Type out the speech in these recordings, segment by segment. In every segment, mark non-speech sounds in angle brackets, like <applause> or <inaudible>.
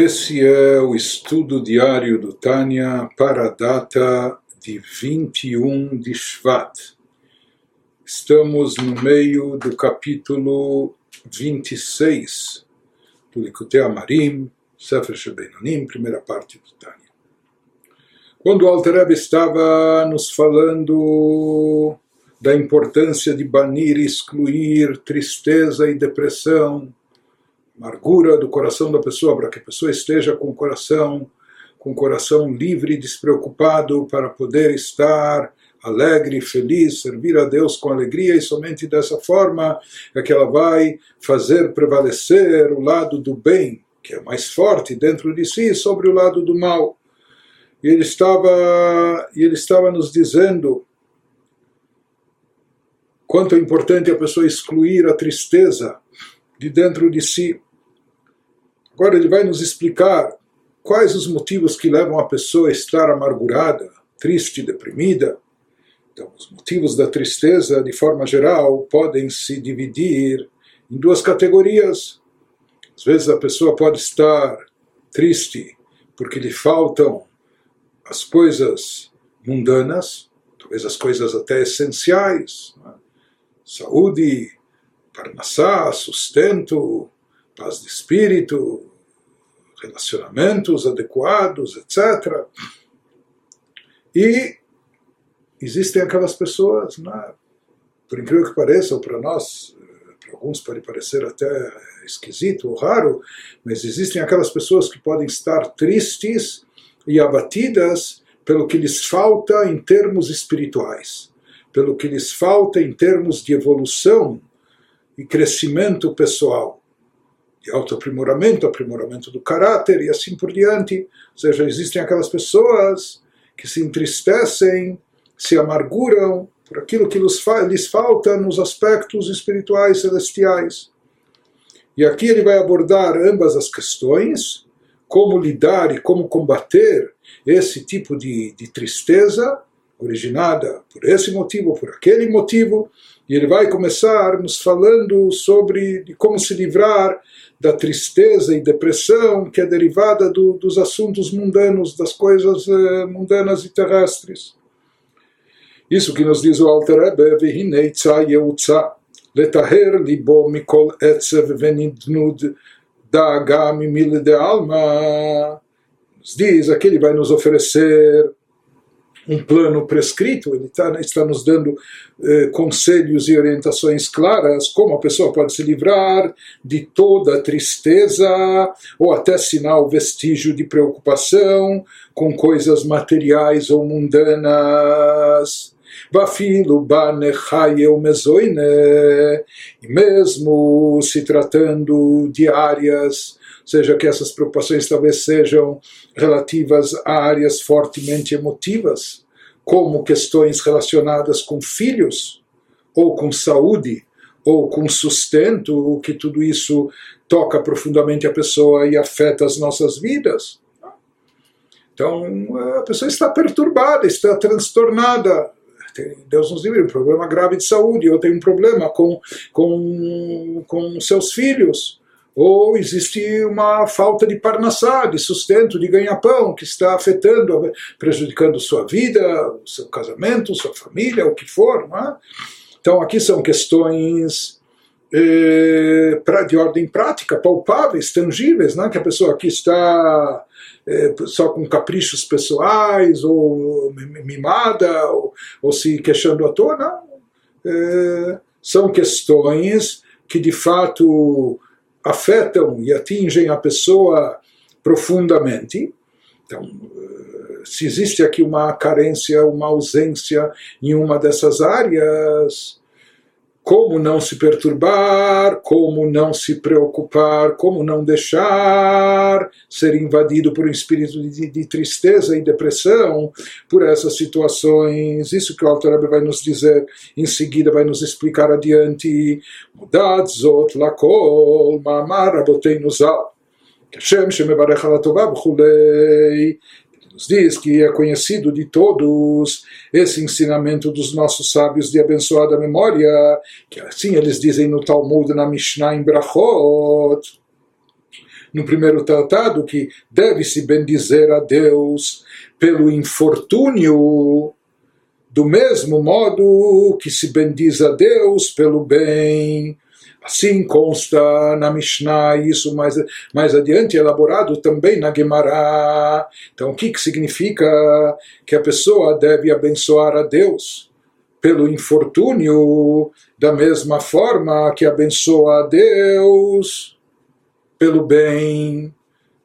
Esse é o estudo diário do Tânia para a data de 21 de Shvat. Estamos no meio do capítulo 26 do Likutei Amarim, Sefer Shebenonim, primeira parte do Tânia. Quando o Alter estava nos falando da importância de banir e excluir tristeza e depressão, amargura do coração da pessoa, para que a pessoa esteja com o coração, com o coração livre e despreocupado para poder estar alegre, feliz, servir a Deus com alegria e somente dessa forma é que ela vai fazer prevalecer o lado do bem, que é mais forte dentro de si, sobre o lado do mal. E ele estava, ele estava nos dizendo quanto é importante a pessoa excluir a tristeza de dentro de si. Agora ele vai nos explicar quais os motivos que levam a pessoa a estar amargurada, triste, deprimida. Então, os motivos da tristeza, de forma geral, podem se dividir em duas categorias. Às vezes a pessoa pode estar triste porque lhe faltam as coisas mundanas, talvez as coisas até essenciais, né? saúde, parnassá, sustento, paz de espírito, relacionamentos adequados, etc. E existem aquelas pessoas, né, por incrível que pareça, ou para nós, para alguns pode parecer até esquisito ou raro, mas existem aquelas pessoas que podem estar tristes e abatidas pelo que lhes falta em termos espirituais, pelo que lhes falta em termos de evolução e crescimento pessoal de autoaprimoramento, aprimoramento do caráter e assim por diante. Ou seja, existem aquelas pessoas que se entristecem, se amarguram por aquilo que lhes falta nos aspectos espirituais celestiais. E aqui ele vai abordar ambas as questões, como lidar e como combater esse tipo de, de tristeza originada por esse motivo, por aquele motivo, e ele vai começar nos falando sobre como se livrar da tristeza e depressão que é derivada do, dos assuntos mundanos, das coisas eh, mundanas e terrestres. Isso que nos diz o Alter Rebbe, Vehinei Tza Letaher Libo Mikol Etzev Venidnud da Mimil De Alma. Nos diz, aqui ele vai nos oferecer um plano prescrito, ele tá, está nos dando eh, conselhos e orientações claras como a pessoa pode se livrar de toda tristeza ou até sinal vestígio de preocupação com coisas materiais ou mundanas. Vafilo banechayeu mezoine, e mesmo se tratando de áreas seja que essas preocupações talvez sejam relativas a áreas fortemente emotivas, como questões relacionadas com filhos, ou com saúde, ou com sustento, que tudo isso toca profundamente a pessoa e afeta as nossas vidas. Então a pessoa está perturbada, está transtornada. Deus nos livre, um problema grave de saúde, ou tem um problema com, com, com seus filhos, ou existe uma falta de parnassá, de sustento, de ganha-pão, que está afetando, prejudicando sua vida, seu casamento, sua família, o que for. É? Então, aqui são questões eh, de ordem prática, palpáveis, tangíveis, né? que a pessoa aqui está eh, só com caprichos pessoais, ou mimada, ou, ou se queixando à toa. Eh, são questões que, de fato, afetam e atingem a pessoa profundamente. Então, eh, se existe aqui uma carência, uma ausência em uma dessas áreas, como não se perturbar, como não se preocupar, como não deixar ser invadido por um espírito de, de tristeza e depressão por essas situações. Isso que o Alter vai nos dizer em seguida, vai nos explicar adiante. Mudad zot lakol, mamar raboteinu zal. כשם שמברך על הטובה וכולי, nos diz que é conhecido de todos esse ensinamento dos nossos sábios de abençoada memória, que assim eles dizem no Talmud, na Mishnah em Brachot, no primeiro tratado que deve-se bendizer a Deus pelo infortúnio, do mesmo modo que se bendiz a Deus pelo bem. Assim consta na Mishnah, isso mais, mais adiante elaborado também na Gemara. Então, o que, que significa que a pessoa deve abençoar a Deus pelo infortúnio, da mesma forma que abençoa a Deus pelo bem?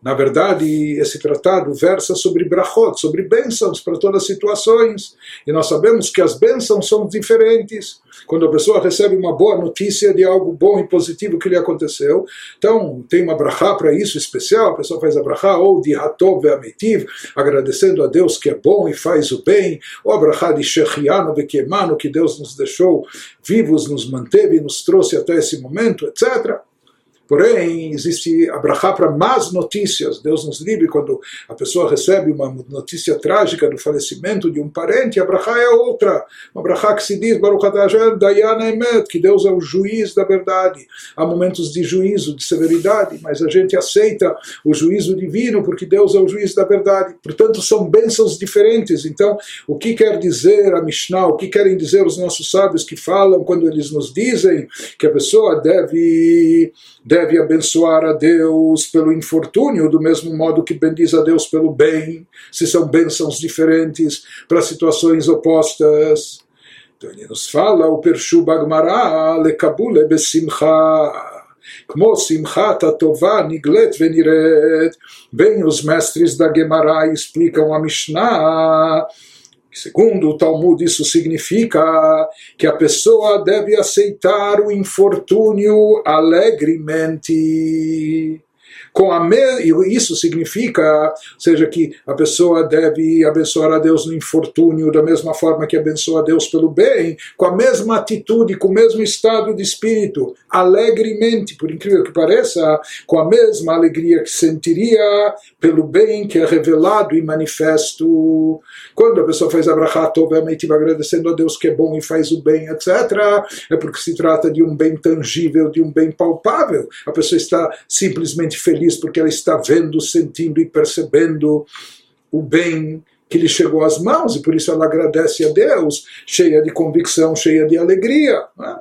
Na verdade, esse tratado versa sobre brachot, sobre bênçãos para todas as situações. E nós sabemos que as bênçãos são diferentes. Quando a pessoa recebe uma boa notícia de algo bom e positivo que lhe aconteceu, então tem uma brachá para isso especial, a pessoa faz a brachá ou de Hatov Ve'ametiv, agradecendo a Deus que é bom e faz o bem, ou a brachá de Shechiano Ve'kemano, que Deus nos deixou vivos, nos manteve e nos trouxe até esse momento, etc. Porém, existe a para más notícias. Deus nos livre quando a pessoa recebe uma notícia trágica do falecimento de um parente, a é outra. Uma que se diz, Baruch Dayana Emet, que Deus é o juiz da verdade. Há momentos de juízo, de severidade, mas a gente aceita o juízo divino porque Deus é o juiz da verdade. Portanto, são bênçãos diferentes. Então, o que quer dizer a Mishnah, o que querem dizer os nossos sábios que falam quando eles nos dizem que a pessoa deve deve abençoar a Deus pelo infortúnio, do mesmo modo que bendiz a Deus pelo bem, se são bênçãos diferentes para situações opostas. Então ele nos fala, o Pershu Bagmará, lekabule besimcha. כמו שמחת הטובה נגלית ונראית, bem os mestres da Gemara explicam a Mishnah Segundo o Talmud, isso significa que a pessoa deve aceitar o infortúnio alegremente com a me... isso significa, seja que a pessoa deve abençoar a Deus no infortúnio da mesma forma que abençoa a Deus pelo bem, com a mesma atitude, com o mesmo estado de espírito, alegremente, por incrível que pareça, com a mesma alegria que sentiria pelo bem que é revelado e manifesto. Quando a pessoa faz abrahá, obviamente vai agradecendo a Deus que é bom e faz o bem, etc. É porque se trata de um bem tangível, de um bem palpável. A pessoa está simplesmente feliz feliz porque ela está vendo, sentindo e percebendo o bem que lhe chegou às mãos e por isso ela agradece a Deus, cheia de convicção, cheia de alegria. Né?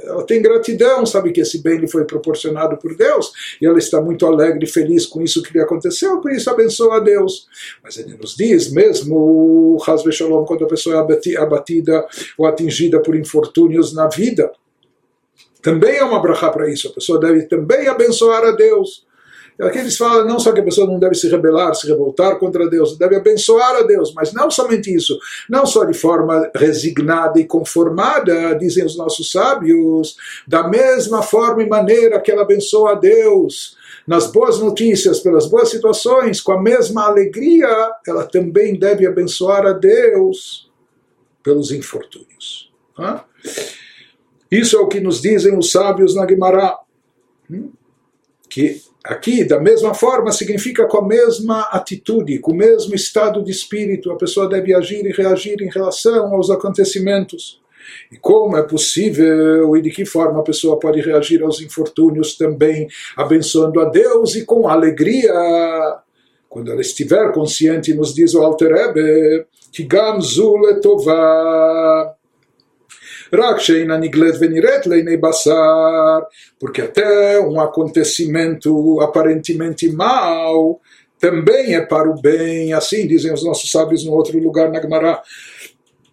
Ela tem gratidão, sabe que esse bem lhe foi proporcionado por Deus e ela está muito alegre e feliz com isso que lhe aconteceu, por isso abençoa a Deus. Mas ele nos diz, mesmo Hasbe Shalom, quando a pessoa é abatida ou atingida por infortúnios na vida, também é uma brachá para isso. A pessoa deve também abençoar a Deus. Aqui eles falam não só que a pessoa não deve se rebelar, se revoltar contra Deus, deve abençoar a Deus, mas não somente isso, não só de forma resignada e conformada, dizem os nossos sábios, da mesma forma e maneira que ela abençoa a Deus, nas boas notícias, pelas boas situações, com a mesma alegria, ela também deve abençoar a Deus pelos infortúnios. Isso é o que nos dizem os sábios na Guimarães. Hum? Que Aqui, da mesma forma, significa com a mesma atitude, com o mesmo estado de espírito, a pessoa deve agir e reagir em relação aos acontecimentos. E como é possível e de que forma a pessoa pode reagir aos infortúnios também, abençoando a Deus e com alegria. Quando ela estiver consciente, nos diz o Alter Rebbe, que Gamzu letová Niglet veniret. Porque até um acontecimento aparentemente mau também é para o bem, assim dizem os nossos sábios no outro lugar, na Gemara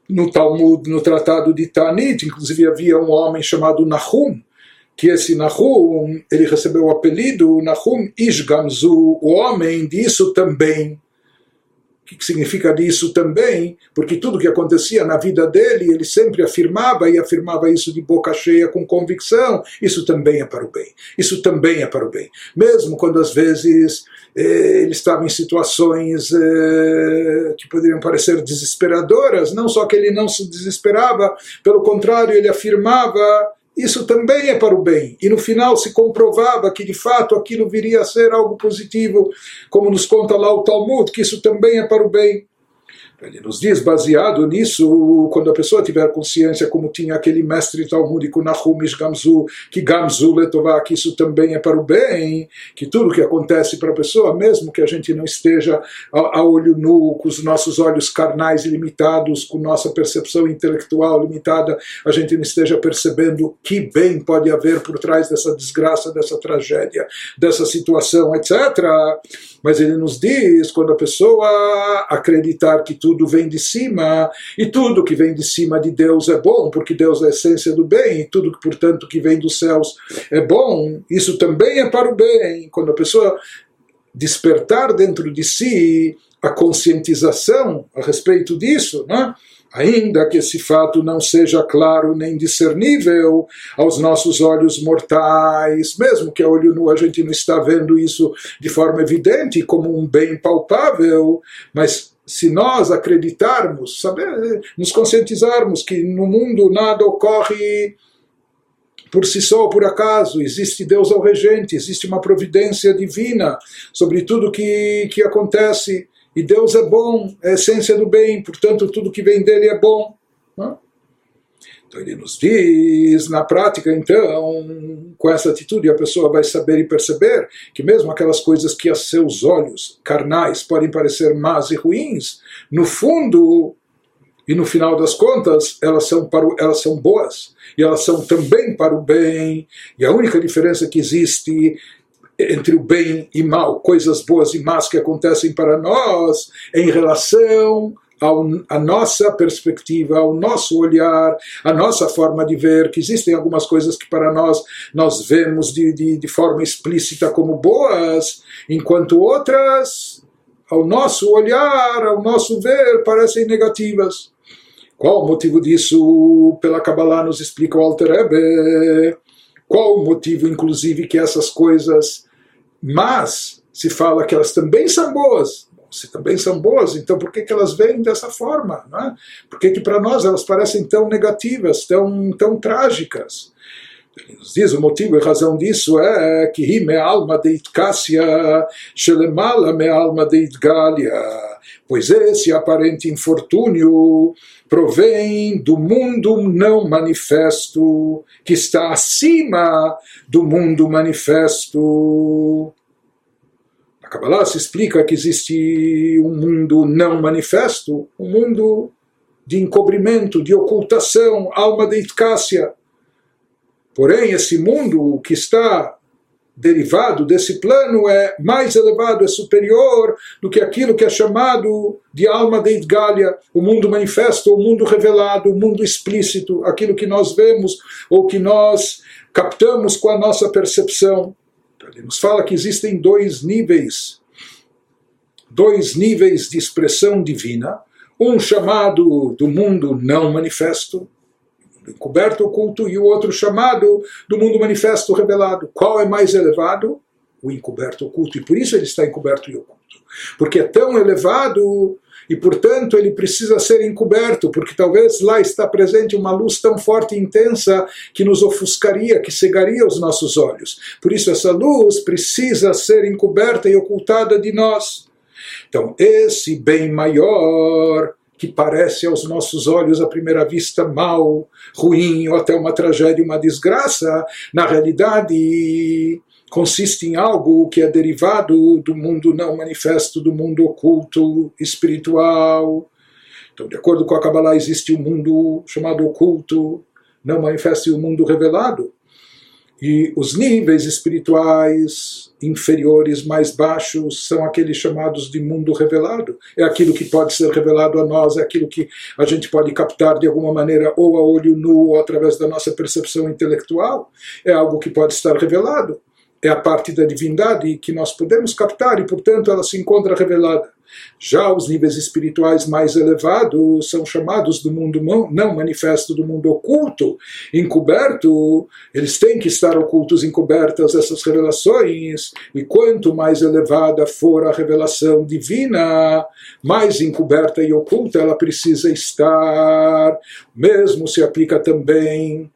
no Talmud, no Tratado de Tanit, inclusive havia um homem chamado Nahum, que esse Nahum, ele recebeu o apelido Nahum Ishgamzu, o homem disso também que significa disso também? Porque tudo que acontecia na vida dele, ele sempre afirmava e afirmava isso de boca cheia, com convicção. Isso também é para o bem. Isso também é para o bem. Mesmo quando às vezes eh, ele estava em situações eh, que poderiam parecer desesperadoras, não só que ele não se desesperava, pelo contrário, ele afirmava isso também é para o bem. E no final se comprovava que de fato aquilo viria a ser algo positivo, como nos conta lá o Talmud, que isso também é para o bem. Ele nos diz, baseado nisso, quando a pessoa tiver consciência, como tinha aquele mestre talmúdico Nahumish Gamzu, que Gamzu Letová, que isso também é para o bem, que tudo que acontece para a pessoa, mesmo que a gente não esteja a, a olho nu, com os nossos olhos carnais limitados, com nossa percepção intelectual limitada, a gente não esteja percebendo que bem pode haver por trás dessa desgraça, dessa tragédia, dessa situação, etc. Mas ele nos diz, quando a pessoa acreditar que tudo vem de cima, e tudo que vem de cima de Deus é bom, porque Deus é a essência do bem, e tudo, portanto, que vem dos céus é bom, isso também é para o bem. Quando a pessoa despertar dentro de si a conscientização a respeito disso, né? ainda que esse fato não seja claro nem discernível aos nossos olhos mortais, mesmo que a olho nu a gente não está vendo isso de forma evidente como um bem palpável, mas se nós acreditarmos, saber, nos conscientizarmos que no mundo nada ocorre por si só, por acaso, existe Deus ao regente, existe uma providência divina sobre tudo que, que acontece, e Deus é bom, é a essência do bem, portanto, tudo que vem dele é bom. Não? Então ele nos diz, na prática, então, com essa atitude, a pessoa vai saber e perceber que mesmo aquelas coisas que a seus olhos carnais podem parecer más e ruins, no fundo e no final das contas, elas são, para o, elas são boas e elas são também para o bem. E a única diferença que existe entre o bem e mal, coisas boas e más que acontecem para nós, em relação à nossa perspectiva, ao nosso olhar, à nossa forma de ver, que existem algumas coisas que para nós nós vemos de, de, de forma explícita como boas, enquanto outras, ao nosso olhar, ao nosso ver, parecem negativas. Qual o motivo disso? Pela Kabbalah nos explica o Alter Rebbe. Qual o motivo, inclusive, que essas coisas, mas se fala que elas também são boas, se também são boas, então por que, que elas vêm dessa forma? Não é? Por que, que para nós elas parecem tão negativas, tão, tão trágicas? Ele nos diz o motivo e razão disso é que hi me alma de itkassia, shelemala me alma de itgalia pois esse aparente infortúnio provém do mundo não manifesto, que está acima do mundo manifesto. Kabbalah se explica que existe um mundo não manifesto, um mundo de encobrimento, de ocultação, alma de Itkássia. Porém, esse mundo que está derivado desse plano é mais elevado, é superior do que aquilo que é chamado de alma de Idgalia, o mundo manifesto, o mundo revelado, o mundo explícito, aquilo que nós vemos ou que nós captamos com a nossa percepção. Então, ele nos fala que existem dois níveis, dois níveis de expressão divina, um chamado do mundo não manifesto, encoberto oculto e o outro chamado do mundo manifesto revelado. Qual é mais elevado? O encoberto oculto. E por isso ele está encoberto e oculto. Porque é tão elevado e, portanto, ele precisa ser encoberto, porque talvez lá está presente uma luz tão forte e intensa que nos ofuscaria, que cegaria os nossos olhos. Por isso, essa luz precisa ser encoberta e ocultada de nós. Então, esse bem maior que parece aos nossos olhos à primeira vista mal, ruim ou até uma tragédia, uma desgraça, na realidade consiste em algo que é derivado do mundo não manifesto, do mundo oculto, espiritual. Então, de acordo com a Kabbalah, existe o um mundo chamado oculto, não manifesto e o um mundo revelado. E os níveis espirituais inferiores, mais baixos, são aqueles chamados de mundo revelado. É aquilo que pode ser revelado a nós, é aquilo que a gente pode captar de alguma maneira, ou a olho nu, ou através da nossa percepção intelectual. É algo que pode estar revelado. É a parte da divindade que nós podemos captar e, portanto, ela se encontra revelada. Já os níveis espirituais mais elevados são chamados do mundo não manifesto, do mundo oculto, encoberto. Eles têm que estar ocultos, encobertas essas revelações. E quanto mais elevada for a revelação divina, mais encoberta e oculta ela precisa estar. Mesmo se aplica também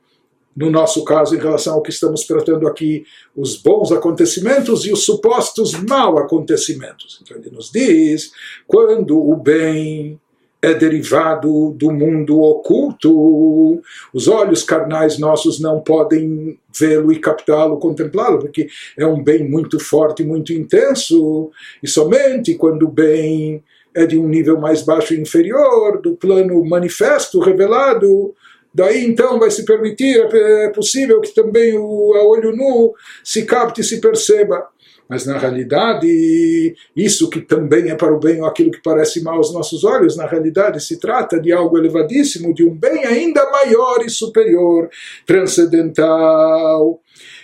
no nosso caso, em relação ao que estamos tratando aqui, os bons acontecimentos e os supostos mal acontecimentos. Então ele nos diz, quando o bem é derivado do mundo oculto. Os olhos carnais nossos não podem vê-lo e captá-lo, contemplá-lo, porque é um bem muito forte, muito intenso, e somente quando o bem é de um nível mais baixo e inferior, do plano manifesto, revelado, daí então vai se permitir, é possível que também o a olho nu se capte e se perceba. Mas na realidade, isso que também é para o bem ou aquilo que parece mal aos nossos olhos, na realidade se trata de algo elevadíssimo, de um bem ainda maior e superior, transcendental.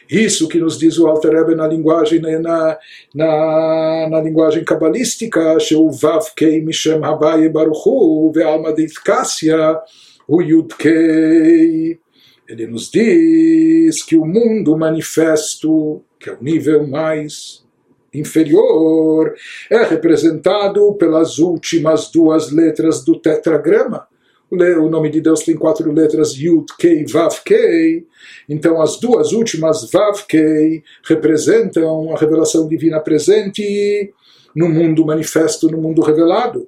Isso que nos diz o Alter Rebbe na linguagem na, na, na linguagem cabalística, Sheu Vav Kei Mishem Habaye Baruchu Ve'alma Deitkasya, o Yud Kei. Ele nos diz que o mundo manifesto que é o nível mais inferior, é representado pelas últimas duas letras do tetragrama. O nome de Deus tem quatro letras, Yud, Kei, Vav, Kei. Então, as duas últimas, Vav, Kei, representam a revelação divina presente no mundo manifesto, no mundo revelado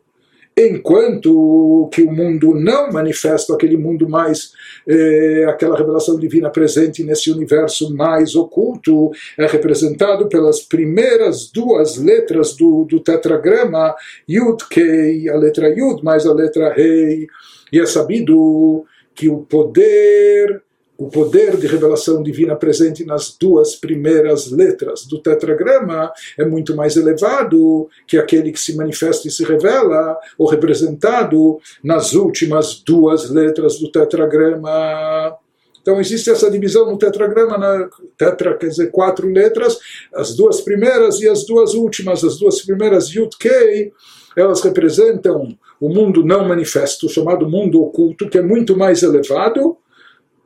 enquanto que o mundo não manifesta aquele mundo mais, eh, aquela revelação divina presente nesse universo mais oculto, é representado pelas primeiras duas letras do, do tetragrama, Yud Kei, a letra Yud mais a letra Rei, e é sabido que o poder o poder de revelação divina presente nas duas primeiras letras do tetragrama é muito mais elevado que aquele que se manifesta e se revela, ou representado nas últimas duas letras do tetragrama. Então existe essa divisão no tetragrama, na tetra quer dizer quatro letras, as duas primeiras e as duas últimas, as duas primeiras Yud Kei, elas representam o mundo não manifesto, chamado mundo oculto, que é muito mais elevado,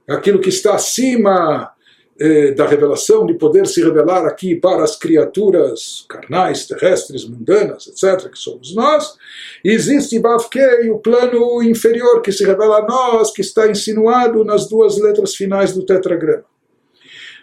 aquilo que está acima eh, da revelação, de poder se revelar aqui para as criaturas carnais, terrestres, mundanas, etc., que somos nós, e existe Bavkei, o plano inferior que se revela a nós, que está insinuado nas duas letras finais do tetragrama.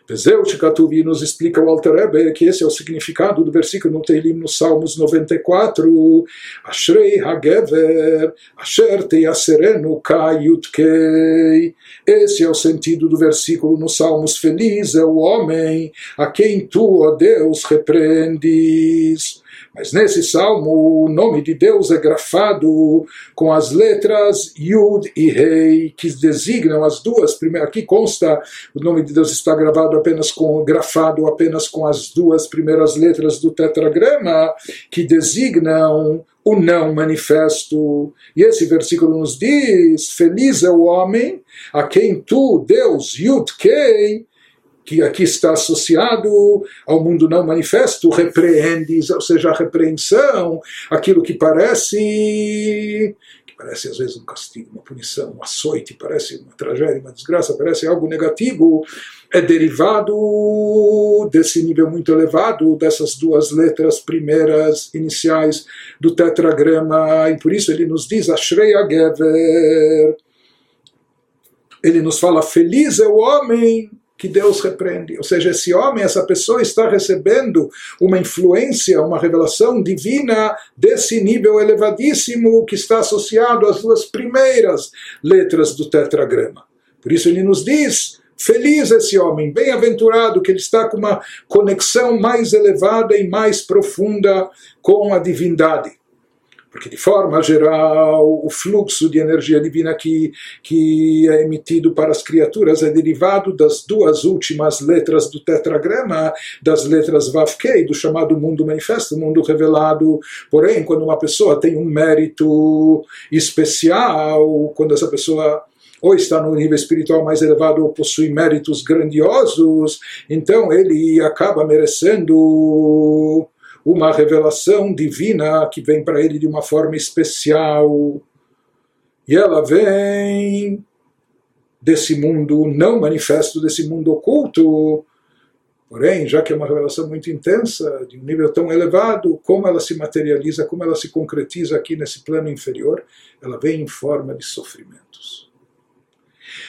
Vezeu Shikatuvi nos explica o Alter Rebbe que esse é o significado do versículo no Teilim, no Salmos 94. Ashrei Hagever, Asher Teyaserenu Kayutkei. Esse é o sentido do versículo no Salmos. Feliz é o homem a quem tu, ó Deus, repreendes. Mas nesse salmo o nome de Deus é grafado com as letras Yud e Rei, que designam as duas primeiras. Aqui consta o nome de Deus está gravado apenas com grafado apenas com as duas primeiras letras do tetragrama, que designam o não manifesto. E esse versículo nos diz: Feliz é o homem a quem tu, Deus, Yud Kei, que aqui está associado ao mundo não manifesto, repreendes, ou seja, a repreensão, aquilo que parece que parece às vezes um castigo, uma punição, um açoite, parece uma tragédia, uma desgraça, parece algo negativo, é derivado desse nível muito elevado, dessas duas letras primeiras iniciais do tetragrama, e por isso ele nos diz Ashreya Gever. Ele nos fala: Feliz é o homem que Deus repreende. Ou seja, esse homem, essa pessoa está recebendo uma influência, uma revelação divina desse nível elevadíssimo que está associado às duas primeiras letras do tetragrama. Por isso ele nos diz: Feliz esse homem, bem-aventurado, que ele está com uma conexão mais elevada e mais profunda com a divindade. Porque, de forma geral, o fluxo de energia divina que, que é emitido para as criaturas é derivado das duas últimas letras do tetragrama, das letras Vavkei, do chamado mundo manifesto, mundo revelado. Porém, quando uma pessoa tem um mérito especial, quando essa pessoa ou está no nível espiritual mais elevado ou possui méritos grandiosos, então ele acaba merecendo uma revelação divina que vem para ele de uma forma especial. E ela vem desse mundo não manifesto, desse mundo oculto. Porém, já que é uma revelação muito intensa, de um nível tão elevado, como ela se materializa, como ela se concretiza aqui nesse plano inferior, ela vem em forma de sofrimentos.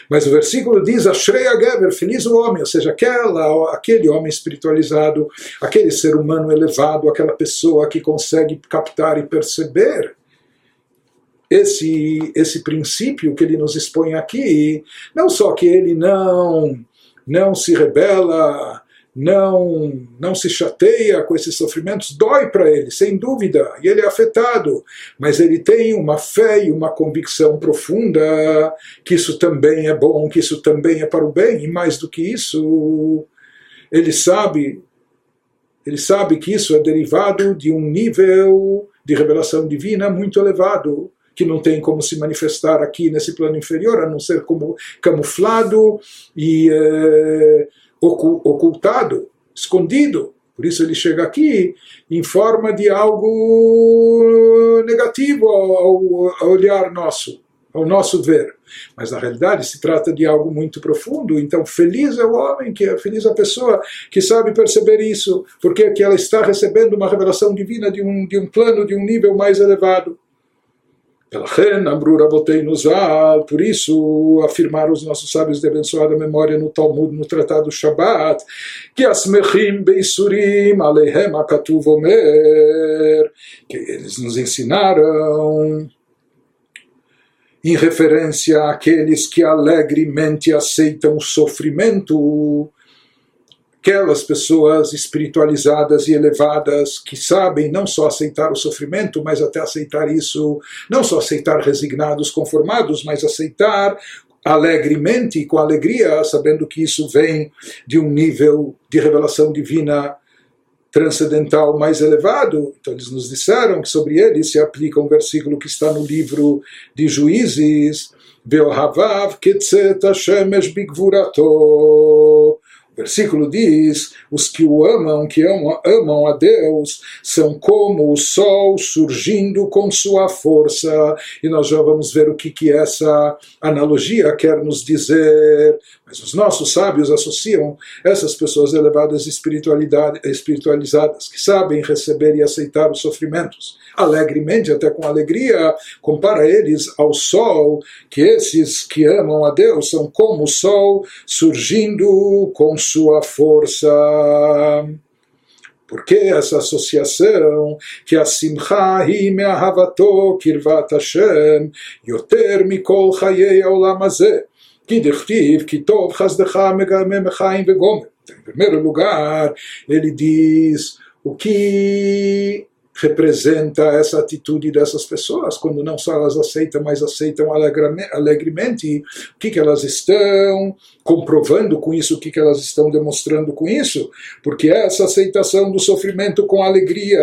Mas o versículo diz: Ashreya Geber, feliz o homem, ou seja, aquela, aquele homem espiritualizado, aquele ser humano elevado, aquela pessoa que consegue captar e perceber esse, esse princípio que ele nos expõe aqui, não só que ele não, não se rebela, não, não se chateia com esses sofrimentos, dói para ele, sem dúvida, e ele é afetado, mas ele tem uma fé e uma convicção profunda que isso também é bom, que isso também é para o bem, e mais do que isso, ele sabe, ele sabe que isso é derivado de um nível de revelação divina muito elevado, que não tem como se manifestar aqui nesse plano inferior, a não ser como camuflado e eh, ocultado, escondido. Por isso ele chega aqui em forma de algo negativo ao, olhar nosso, ao nosso ver. Mas na realidade se trata de algo muito profundo. Então, feliz é o homem, que é feliz a pessoa que sabe perceber isso, porque que ela está recebendo uma revelação divina de um, de um plano, de um nível mais elevado. Por isso afirmaram os nossos sábios de abençoada memória no Talmud, no Tratado Shabbat, que Asmechim Beisurim Alehem Akatuv Omer, que eles nos ensinaram em referência àqueles que alegremente aceitam o sofrimento, aquelas pessoas espiritualizadas e elevadas que sabem não só aceitar o sofrimento, mas até aceitar isso, não só aceitar resignados, conformados, mas aceitar alegremente, com alegria, sabendo que isso vem de um nível de revelação divina transcendental mais elevado. Então eles nos disseram que sobre ele se aplica um versículo que está no livro de Juízes, Veohavav ketzet Hashemesh bigvurato versículo diz: os que o amam, que amam, amam a Deus, são como o sol surgindo com sua força. E nós já vamos ver o que, que essa analogia quer nos dizer. Mas os nossos sábios associam essas pessoas elevadas espiritualidade, espiritualizadas, que sabem receber e aceitar os sofrimentos, alegremente, até com alegria, compara eles ao sol, que esses que amam a Deus são como o sol surgindo com sua força. Porque essa associação que a Simcha hi me'ahavato kirvat Hashem yoter mikol chayei olam Azeh que que em primeiro lugar, ele diz o que representa essa atitude dessas pessoas, quando não só elas aceitam, mas aceitam alegremente, o que, que elas estão comprovando com isso, o que, elas estão demonstrando com isso, porque essa aceitação do sofrimento com alegria,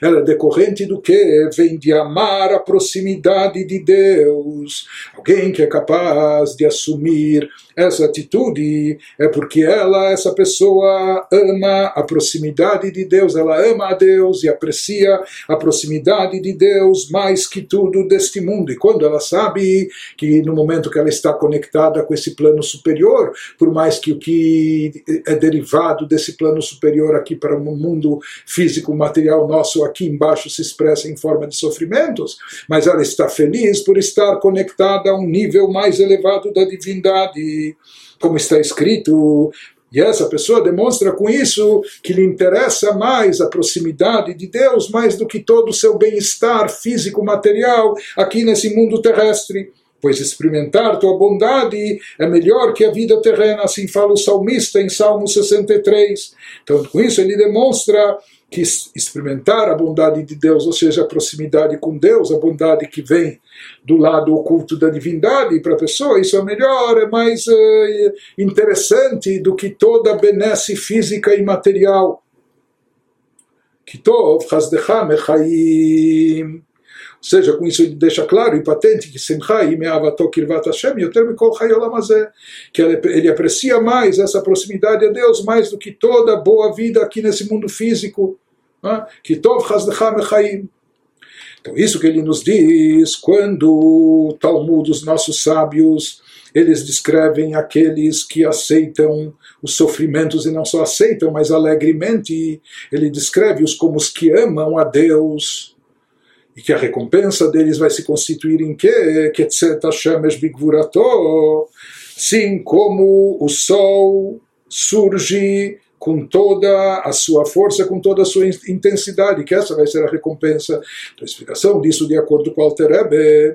ela é decorrente do que? Vem de amar a proximidade de Deus. Alguém que é capaz de assumir essa atitude é porque ela, essa pessoa, ama a proximidade de Deus, ela ama a Deus e aprecia a proximidade de Deus mais que tudo deste mundo. E quando ela sabe que no momento que ela está conectada com esse plano superior, por mais que o que é derivado desse plano superior aqui para o mundo físico, material nosso aqui embaixo se expressa em forma de sofrimentos, mas ela está feliz por estar conectada a um nível mais elevado da divindade como está escrito, e essa pessoa demonstra com isso que lhe interessa mais a proximidade de Deus, mais do que todo o seu bem-estar físico, material, aqui nesse mundo terrestre. Pois experimentar tua bondade é melhor que a vida terrena, assim fala o salmista em Salmo 63. Então, com isso, ele demonstra que experimentar a bondade de Deus, ou seja, a proximidade com Deus, a bondade que vem do lado oculto da divindade para a pessoa, isso é melhor, é mais uh, interessante do que toda a benesse física e material. Chasdecha mechaim. Ou seja, com isso ele deixa claro e patente que Simcha e Me'avato Kirvat Hashem Yoter Mikol Chayolam que ele aprecia mais essa proximidade a Deus mais do que toda boa vida aqui nesse mundo físico. Que Tov. Então, isso que ele nos diz quando o Talmud, os nossos sábios, eles descrevem aqueles que aceitam os sofrimentos e não só aceitam, mas alegremente. Ele descreve-os como os que amam a Deus e que a recompensa deles vai se constituir em quê? Bigvurato, sim como o sol surge com toda a sua força, com toda a sua intensidade, que essa vai ser a recompensa. Então, a explicação disso, de acordo com o Alterebe,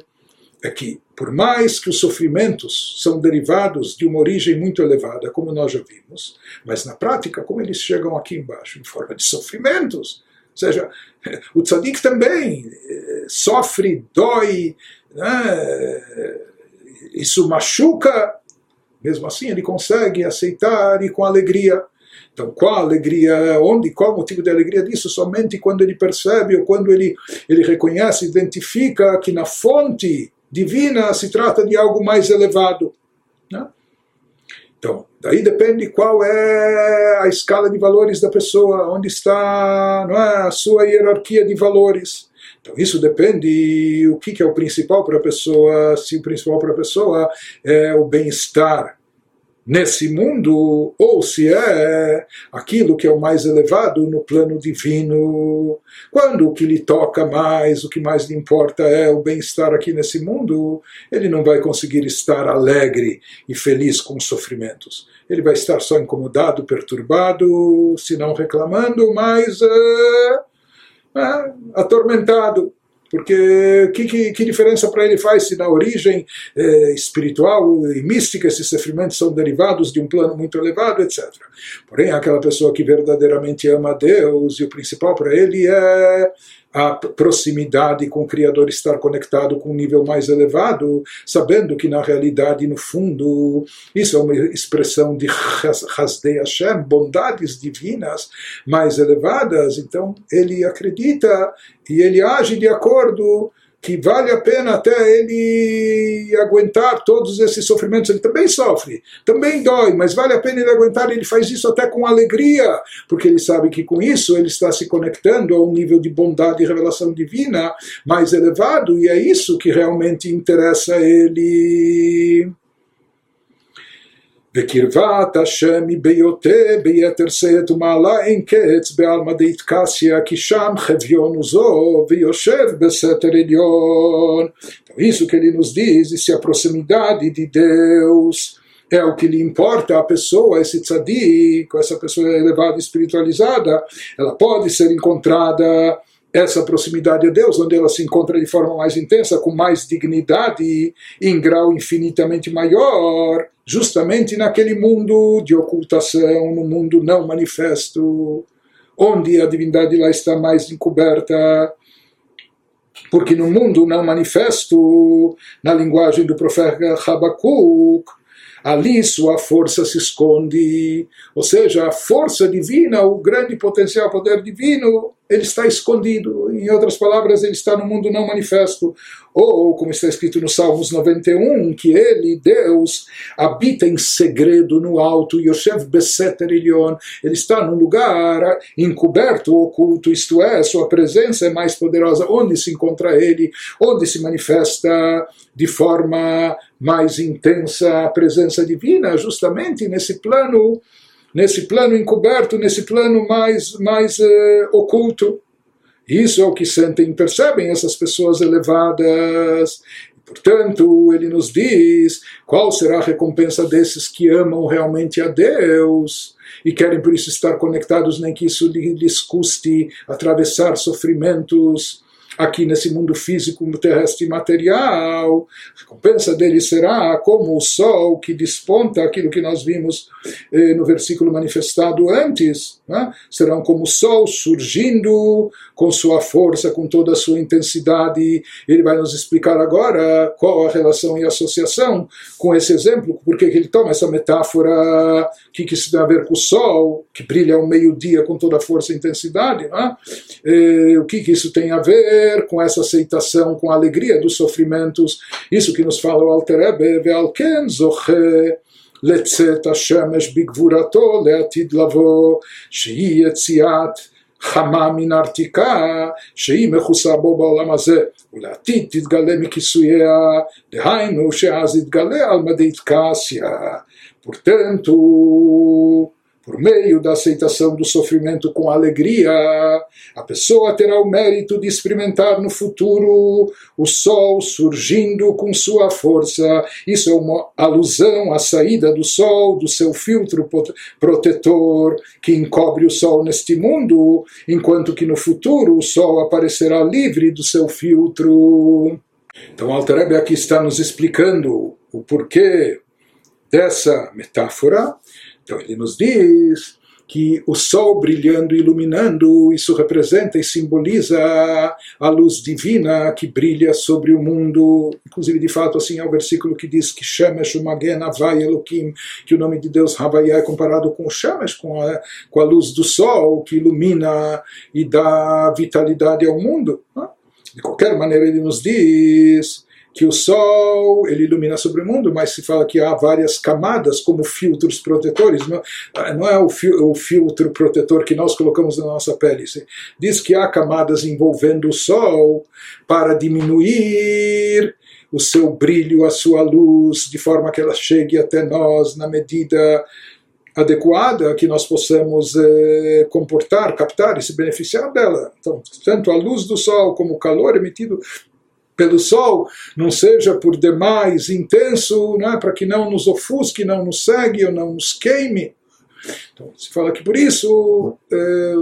é que, por mais que os sofrimentos são derivados de uma origem muito elevada, como nós já vimos, mas na prática, como eles chegam aqui embaixo, em forma de sofrimentos, ou seja, o tzadik também eh, sofre, dói, né? isso machuca, mesmo assim ele consegue aceitar e com alegria. Então, qual a alegria, onde, qual o motivo da alegria disso? Somente quando ele percebe ou quando ele, ele reconhece, identifica que na fonte divina se trata de algo mais elevado. Né? Então, daí depende qual é a escala de valores da pessoa, onde está não é, a sua hierarquia de valores. Então, isso depende o que, que é o principal para a pessoa, se o principal para a pessoa é o bem-estar nesse mundo, ou se é aquilo que é o mais elevado no plano divino. Quando o que lhe toca mais, o que mais lhe importa é o bem-estar aqui nesse mundo, ele não vai conseguir estar alegre e feliz com os sofrimentos. Ele vai estar só incomodado, perturbado, se não reclamando, mas é, é, atormentado. Porque que, que, que diferença para ele faz se na origem eh, espiritual e mística esses sofrimentos são derivados de um plano muito elevado, etc. Porém, aquela pessoa que verdadeiramente ama Deus e o principal para ele é a proximidade com o Criador, estar conectado com um nível mais elevado, sabendo que na realidade, no fundo, isso é uma expressão de Hasdei Hashem, bondades divinas mais elevadas. Então, ele acredita e ele age de acordo que vale a pena até ele aguentar todos esses sofrimentos. Ele também sofre, também dói, mas vale a pena ele aguentar. Ele faz isso até com alegria, porque ele sabe que com isso ele está se conectando a um nível de bondade e revelação divina mais elevado, e é isso que realmente interessa a ele. וקרבת השם היא ביותר ביתר שאת ומעלה אין קץ בעלמא דאיטקסיה כי שם חביון וזו ויושב בסתר עליון. Isso que ele nos diz, e se a proximidade de Deus é o que lhe importa a pessoa, esse tzadik, essa pessoa elevada espiritualizada, ela pode ser encontrada essa proximidade a Deus, onde ela se encontra de forma mais intensa, com mais dignidade, em grau infinitamente maior, justamente naquele mundo de ocultação, no mundo não manifesto, onde a divindade lá está mais encoberta. Porque no mundo não manifesto, na linguagem do profeta Habakkuk, ali sua força se esconde, ou seja, a força divina, o grande potencial poder divino, ele está escondido. Em outras palavras, ele está no mundo não manifesto. Ou, como está escrito no Salmos 91, que ele, Deus, habita em segredo no alto, Yoshev Beseter Elion, ele está num lugar encoberto, oculto, isto é, sua presença é mais poderosa. Onde se encontra ele? Onde se manifesta de forma mais intensa a presença divina? Justamente nesse plano nesse plano encoberto, nesse plano mais, mais uh, oculto. Isso é o que sentem percebem essas pessoas elevadas. Portanto, ele nos diz qual será a recompensa desses que amam realmente a Deus e querem por isso estar conectados, nem que isso lhes custe atravessar sofrimentos aqui nesse mundo físico, terrestre e material. A recompensa dele será como o sol que desponta, aquilo que nós vimos eh, no versículo manifestado antes. Né? Serão como o sol surgindo com sua força, com toda a sua intensidade. Ele vai nos explicar agora qual a relação e associação com esse exemplo, porque ele toma essa metáfora, o que, que isso tem a ver com o sol, que brilha ao meio-dia com toda a força e intensidade. Né? Eh, o que, que isso tem a ver? com essa aceitação, com a alegria dos sofrimentos. Isso que nos fala o Alter Rebbe, ועל כן זוכה לצאת השמש בגבורתו לעתיד לבוא, שהיא יציאת חמה מן ארתיקה שהיא מכוסה בו בעולם הזה ולעתיד תתגלה מכיסוייה דהיינו שאז יתגלה על מדי תקסיה Portanto, por meio da aceitação do sofrimento com alegria, a pessoa terá o mérito de experimentar no futuro o sol surgindo com sua força. Isso é uma alusão à saída do sol, do seu filtro protetor que encobre o sol neste mundo, enquanto que no futuro o sol aparecerá livre do seu filtro. Então, Alter aqui está nos explicando o porquê dessa metáfora então ele nos diz que o sol brilhando e iluminando, isso representa e simboliza a luz divina que brilha sobre o mundo. Inclusive, de fato, assim é o versículo que diz que Shemesh Havai Elohim, que o nome de Deus Havaiah é comparado com o Shemesh, com a, com a luz do sol que ilumina e dá vitalidade ao mundo. De qualquer maneira, ele nos diz que o Sol ele ilumina sobre o mundo, mas se fala que há várias camadas como filtros protetores. Não, não é o, o, filtro protetor que nós colocamos na nossa pele. Diz que há camadas envolvendo o Sol para diminuir o seu brilho, a sua luz, de forma que ela chegue até nós na medida adequada que nós possamos eh, comportar, captar e se beneficiar dela. Então, tanto a luz do sol como o calor emitido pelo sol não seja por demais intenso, né, para que não nos ofusque, não nos segue ou não nos queime. Então, se fala que por isso eh,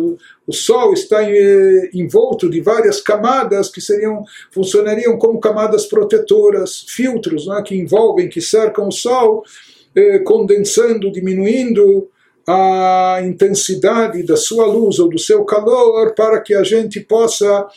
o Sol está eh, envolto de várias camadas que seriam funcionariam como camadas protetoras, filtros né, que envolvem, que cercam o Sol, eh, condensando, diminuindo a intensidade da sua luz ou do seu calor para que a gente possa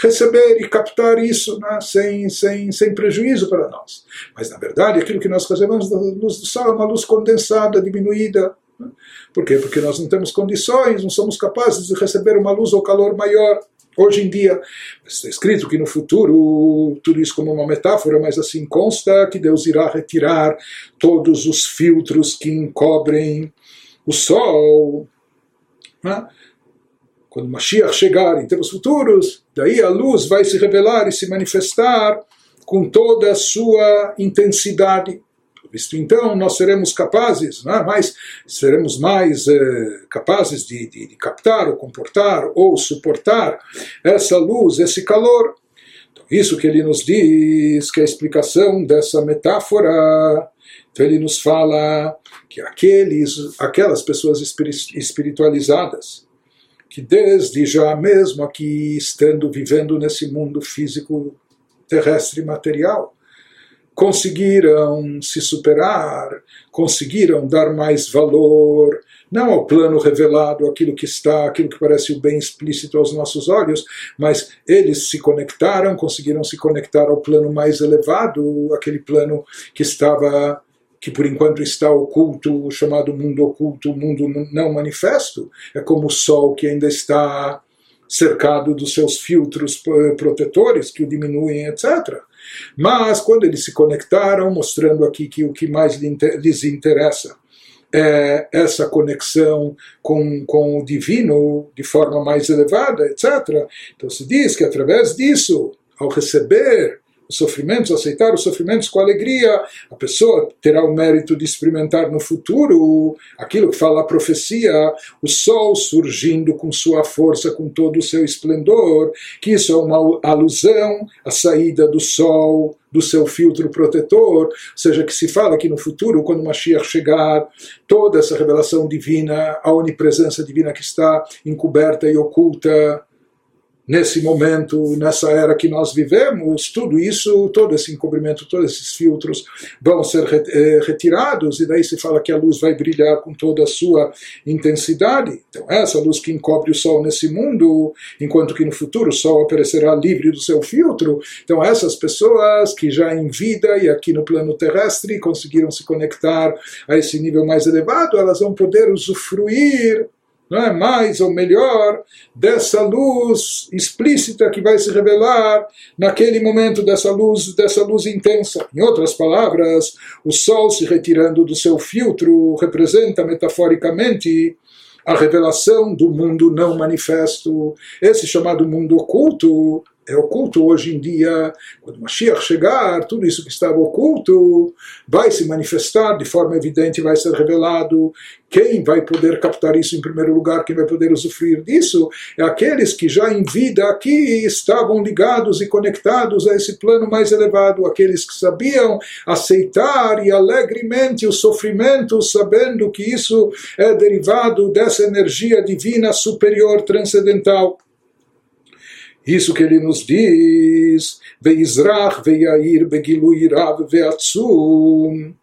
receber e captar isso né, sem, sem, sem prejuízo para nós. Mas, na verdade, aquilo que nós recebemos da luz do sol é uma luz condensada, diminuída. Né? Por quê? Porque nós não temos condições, não somos capazes de receber uma luz ou calor maior. Hoje em dia, está escrito que no futuro, tudo isso como uma metáfora, mas assim consta que Deus irá retirar todos os filtros que encobrem o sol. Né? Quando Mashiach chegar em tempos futuros, daí a luz vai se revelar e se manifestar com toda a sua intensidade. Visto então, nós seremos capazes, não é? seremos mais eh, capazes de, de, de, captar ou comportar ou suportar essa luz, esse calor. Então, isso que ele nos diz, que é a explicação dessa metáfora. Então, ele nos fala que aqueles, aquelas pessoas espiritualizadas, que desde já mesmo aqui estando vivendo nesse mundo físico terrestre material conseguiram se superar, conseguiram dar mais valor não ao plano revelado, aquilo que está, aquilo que parece o bem explícito aos nossos olhos, mas eles se conectaram, conseguiram se conectar ao plano mais elevado, aquele plano que estava que por enquanto está oculto, o chamado mundo oculto, o mundo não manifesto, é como o sol que ainda está cercado dos seus filtros protetores que o diminuem, etc. Mas quando eles se conectaram, mostrando aqui que o que mais lhes interessa é essa conexão com, com o divino de forma mais elevada, etc. Então se diz que através disso, ao receber os sofrimentos, aceitar os sofrimentos com alegria, a pessoa terá o mérito de experimentar no futuro aquilo que fala a profecia, o sol surgindo com sua força, com todo o seu esplendor, que isso é uma alusão à saída do sol do seu filtro protetor, ou seja, que se fala que no futuro, quando Mashiach chegar, toda essa revelação divina, a onipresença divina que está encoberta e oculta nesse momento, nessa era que nós vivemos, tudo isso, todo esse encobrimento, todos esses filtros vão ser eh, retirados, e daí se fala que a luz vai brilhar com toda a sua intensidade. Então, essa luz que encobre o sol nesse mundo, enquanto que no futuro o sol aparecerá livre do seu filtro. Então, essas pessoas que já em vida e aqui no plano terrestre conseguiram se conectar a esse nível mais elevado, elas vão poder usufruir não é mais ou melhor dessa luz explícita que vai se revelar naquele momento dessa luz dessa luz intensa? Em outras palavras o sol se retirando do seu filtro representa metaforicamente a revelação do mundo não manifesto esse chamado mundo oculto é oculto hoje em dia. Quando Mashiach chegar, tudo isso que estava oculto vai se manifestar de forma evidente, vai ser revelado. Quem vai poder captar isso em primeiro lugar, quem vai poder usufruir disso, é aqueles que já em vida aqui estavam ligados e conectados a esse plano mais elevado, aqueles que sabiam aceitar e alegremente o sofrimento, sabendo que isso é derivado dessa energia divina superior transcendental. Isso que ele nos diz, Veizrach veyair begilui rav ve'atzum.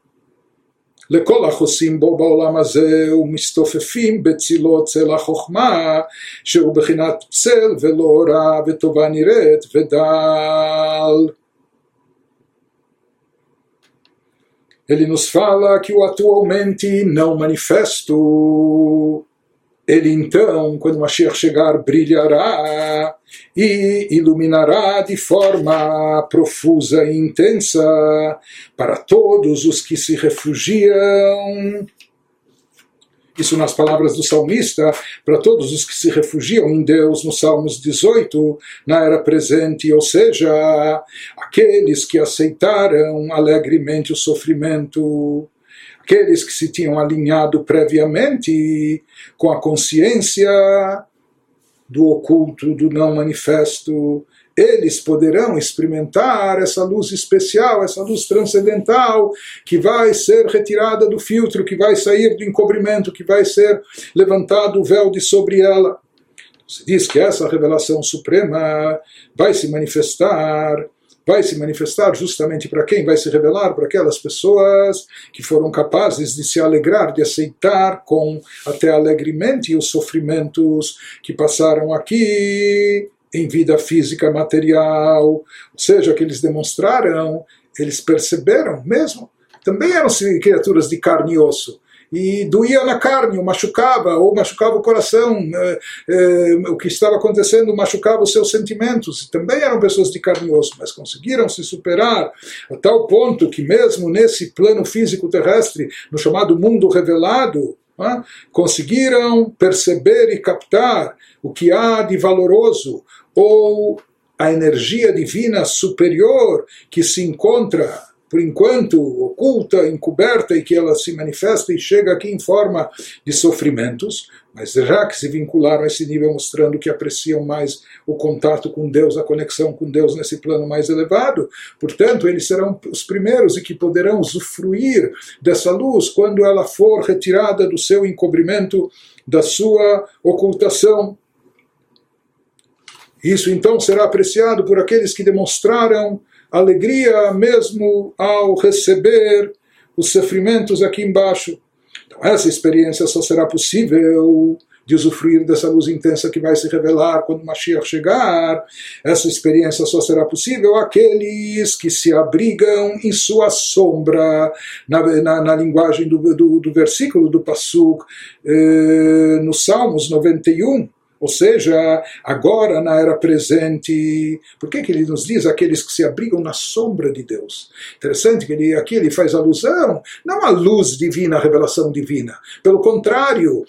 לכל החוסים בו בעולם הזה ומסתופפים בצילו צל החוכמה שהוא בחינת צל ולא רע וטובה נראית ודל. Ele nos fala que o atualmente não manifesto ele então, quando Mashiach chegar, brilhará e iluminará de forma profusa e intensa para todos os que se refugiam. Isso nas palavras do salmista, para todos os que se refugiam em Deus, no Salmos 18, na era presente, ou seja, aqueles que aceitaram alegremente o sofrimento aqueles que se tinham alinhado previamente com a consciência do oculto, do não manifesto, eles poderão experimentar essa luz especial, essa luz transcendental, que vai ser retirada do filtro, que vai sair do encobrimento, que vai ser levantado o véu de sobre ela. Se diz que essa revelação suprema vai se manifestar vai se manifestar justamente para quem? Vai se revelar para aquelas pessoas que foram capazes de se alegrar, de aceitar com até alegremente os sofrimentos que passaram aqui em vida física material, ou seja, que eles demonstraram, eles perceberam mesmo, também eram criaturas de carne e osso, e doía na carne, machucava, ou machucava o coração, é, é, o que estava acontecendo machucava os seus sentimentos. Também eram pessoas de carne e osso, mas conseguiram se superar a tal ponto que, mesmo nesse plano físico terrestre, no chamado mundo revelado, é, conseguiram perceber e captar o que há de valoroso, ou a energia divina superior que se encontra por enquanto oculta, encoberta e que ela se manifesta e chega aqui em forma de sofrimentos, mas já que se vincularam a esse nível mostrando que apreciam mais o contato com Deus, a conexão com Deus nesse plano mais elevado, portanto, eles serão os primeiros e que poderão usufruir dessa luz quando ela for retirada do seu encobrimento, da sua ocultação. Isso então será apreciado por aqueles que demonstraram alegria mesmo ao receber os sofrimentos aqui embaixo. Então, essa experiência só será possível de usufruir dessa luz intensa que vai se revelar quando Mashiach chegar. Essa experiência só será possível àqueles que se abrigam em sua sombra, na, na, na linguagem do, do, do, versículo do Passuk, eh, no Salmos 91. Ou seja, agora na era presente, por que, que ele nos diz aqueles que se abrigam na sombra de Deus? Interessante que ele, aqui ele faz alusão não à luz divina, à revelação divina. Pelo contrário,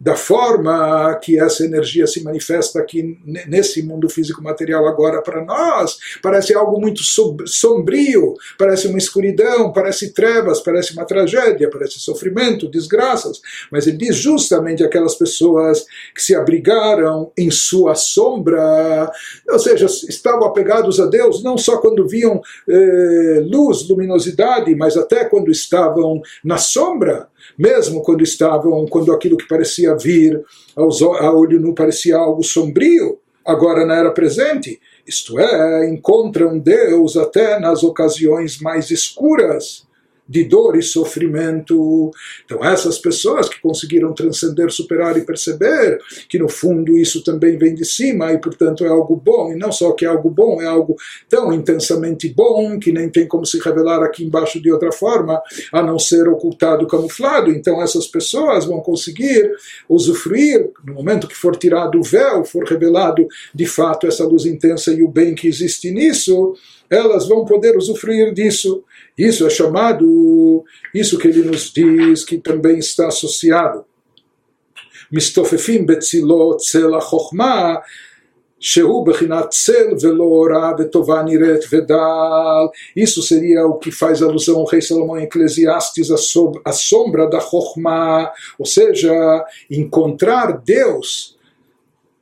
da forma que essa energia se manifesta aqui nesse mundo físico material agora para nós, parece algo muito sombrio, parece uma escuridão, parece trevas, parece uma tragédia, parece sofrimento, desgraças. Mas ele diz justamente aquelas pessoas que se abrigaram em sua sombra, ou seja, estavam apegados a Deus não só quando viam eh, luz, luminosidade, mas até quando estavam na sombra mesmo quando estavam, quando aquilo que parecia vir aos, a olho nu parecia algo sombrio, agora na era presente, isto é, encontram Deus até nas ocasiões mais escuras de dor e sofrimento. Então, essas pessoas que conseguiram transcender, superar e perceber que no fundo isso também vem de cima e, portanto, é algo bom, e não só que é algo bom, é algo tão intensamente bom que nem tem como se revelar aqui embaixo de outra forma, a não ser ocultado, camuflado. Então, essas pessoas vão conseguir usufruir, no momento que for tirado o véu, for revelado de fato essa luz intensa e o bem que existe nisso elas vão poder usufruir disso. Isso é chamado, isso que ele nos diz, que também está associado. Mistofefim betzilot tsela chokhmah, שהוא בחינת צל ולא אורה וטובה נראית ודל. Isso seria o que faz alusão ao rei Salomão em Eclesiastes, a sombra da Chokhmah, ou seja, encontrar Deus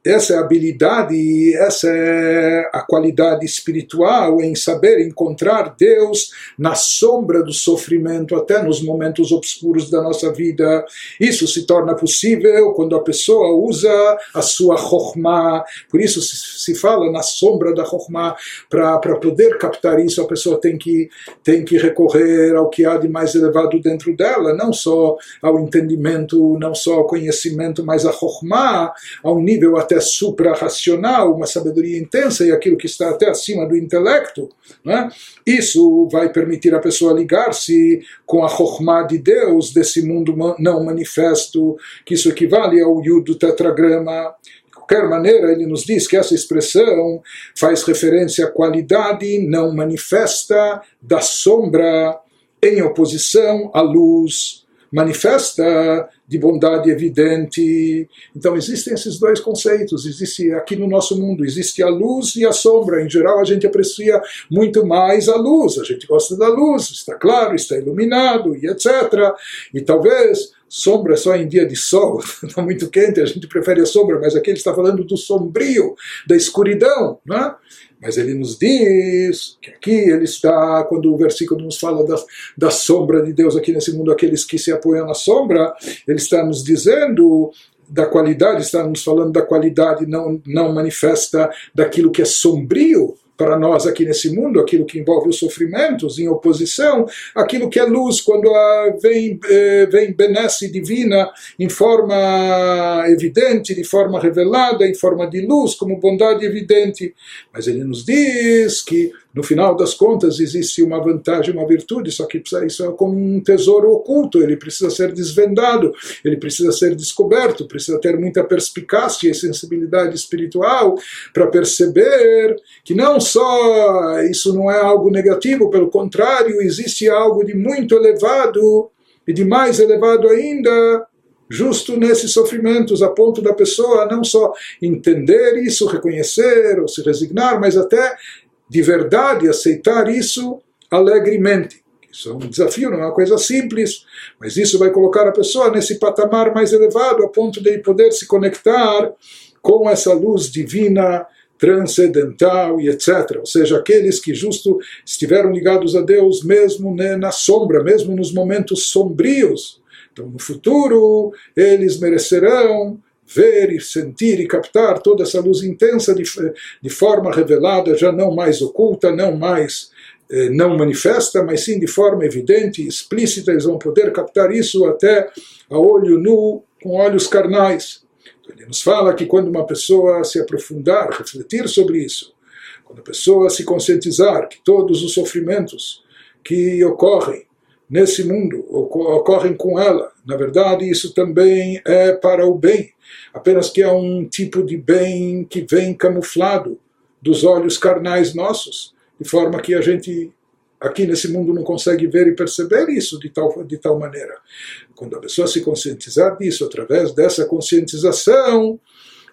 essa é a habilidade, essa é a qualidade espiritual em saber encontrar Deus na sombra do sofrimento, até nos momentos obscuros da nossa vida. Isso se torna possível quando a pessoa usa a sua chokhmah. Por isso se fala na sombra da chokhmah. Para poder captar isso, a pessoa tem que, tem que recorrer ao que há de mais elevado dentro dela, não só ao entendimento, não só ao conhecimento, mas a chokhmah, a um nível até supra-racional, uma sabedoria intensa e aquilo que está até acima do intelecto, né? isso vai permitir a pessoa ligar-se com a Chokhmah de Deus desse mundo não manifesto, que isso equivale ao Yud do tetragrama. De qualquer maneira, ele nos diz que essa expressão faz referência à qualidade não manifesta da sombra em oposição à luz manifesta de bondade evidente. Então existem esses dois conceitos. Existe aqui no nosso mundo existe a luz e a sombra. Em geral a gente aprecia muito mais a luz. A gente gosta da luz, está claro, está iluminado e etc. E talvez sombra só em dia de sol, <laughs> está muito quente, a gente prefere a sombra, mas aqui ele está falando do sombrio, da escuridão, né? Mas ele nos diz que aqui ele está, quando o versículo nos fala da, da sombra de Deus aqui nesse mundo, aqueles que se apoiam na sombra, ele está nos dizendo da qualidade, está nos falando da qualidade não, não manifesta daquilo que é sombrio, para nós aqui nesse mundo, aquilo que envolve os sofrimentos, em oposição àquilo que é luz, quando vem, eh, vem benesse divina em forma evidente, de forma revelada, em forma de luz, como bondade evidente. Mas ele nos diz que no final das contas existe uma vantagem, uma virtude, só que isso é como um tesouro oculto, ele precisa ser desvendado, ele precisa ser descoberto, precisa ter muita perspicácia e sensibilidade espiritual para perceber que não só isso não é algo negativo, pelo contrário, existe algo de muito elevado e de mais elevado ainda justo nesses sofrimentos, a ponto da pessoa não só entender isso, reconhecer ou se resignar, mas até de verdade aceitar isso alegremente. Isso é um desafio, não é uma coisa simples, mas isso vai colocar a pessoa nesse patamar mais elevado, a ponto de poder se conectar com essa luz divina, transcendental e etc. Ou seja, aqueles que justo estiveram ligados a Deus mesmo né, na sombra, mesmo nos momentos sombrios. Então, no futuro, eles merecerão ver e sentir e captar toda essa luz intensa de, de forma revelada, já não mais oculta, não mais eh, não manifesta, mas sim de forma evidente e explícita, eles vão poder captar isso até a olho nu, com olhos carnais. Ele nos fala que quando uma pessoa se aprofundar, refletir sobre isso, quando a pessoa se conscientizar que todos os sofrimentos que ocorrem nesse mundo ocorrem com ela, na verdade isso também é para o bem apenas que é um tipo de bem que vem camuflado dos olhos carnais nossos, de forma que a gente aqui nesse mundo não consegue ver e perceber isso de tal, de tal maneira. Quando a pessoa se conscientizar disso, através dessa conscientização,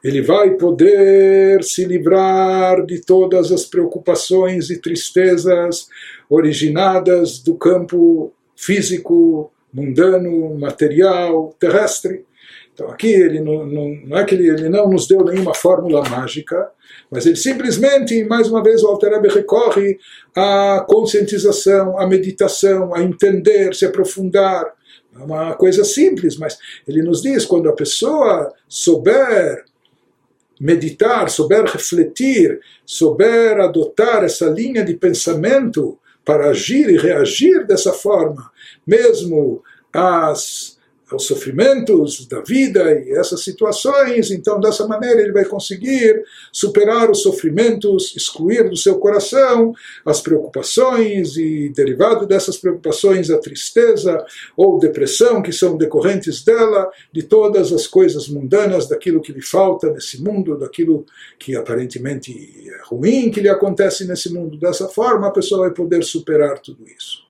ele vai poder se livrar de todas as preocupações e tristezas originadas do campo físico, mundano, material, terrestre. Então aqui ele não, não, não é que ele, ele, não nos deu nenhuma fórmula mágica, mas ele simplesmente, mais uma vez, o Alter recorre à conscientização, à meditação, a entender, se aprofundar. É uma coisa simples, mas ele nos diz, quando a pessoa souber meditar, souber refletir, souber adotar essa linha de pensamento para agir e reagir dessa forma, mesmo às aos sofrimentos da vida e essas situações, então dessa maneira ele vai conseguir superar os sofrimentos, excluir do seu coração as preocupações e derivado dessas preocupações a tristeza ou depressão que são decorrentes dela, de todas as coisas mundanas, daquilo que lhe falta nesse mundo, daquilo que aparentemente é ruim que lhe acontece nesse mundo. Dessa forma a pessoa vai poder superar tudo isso.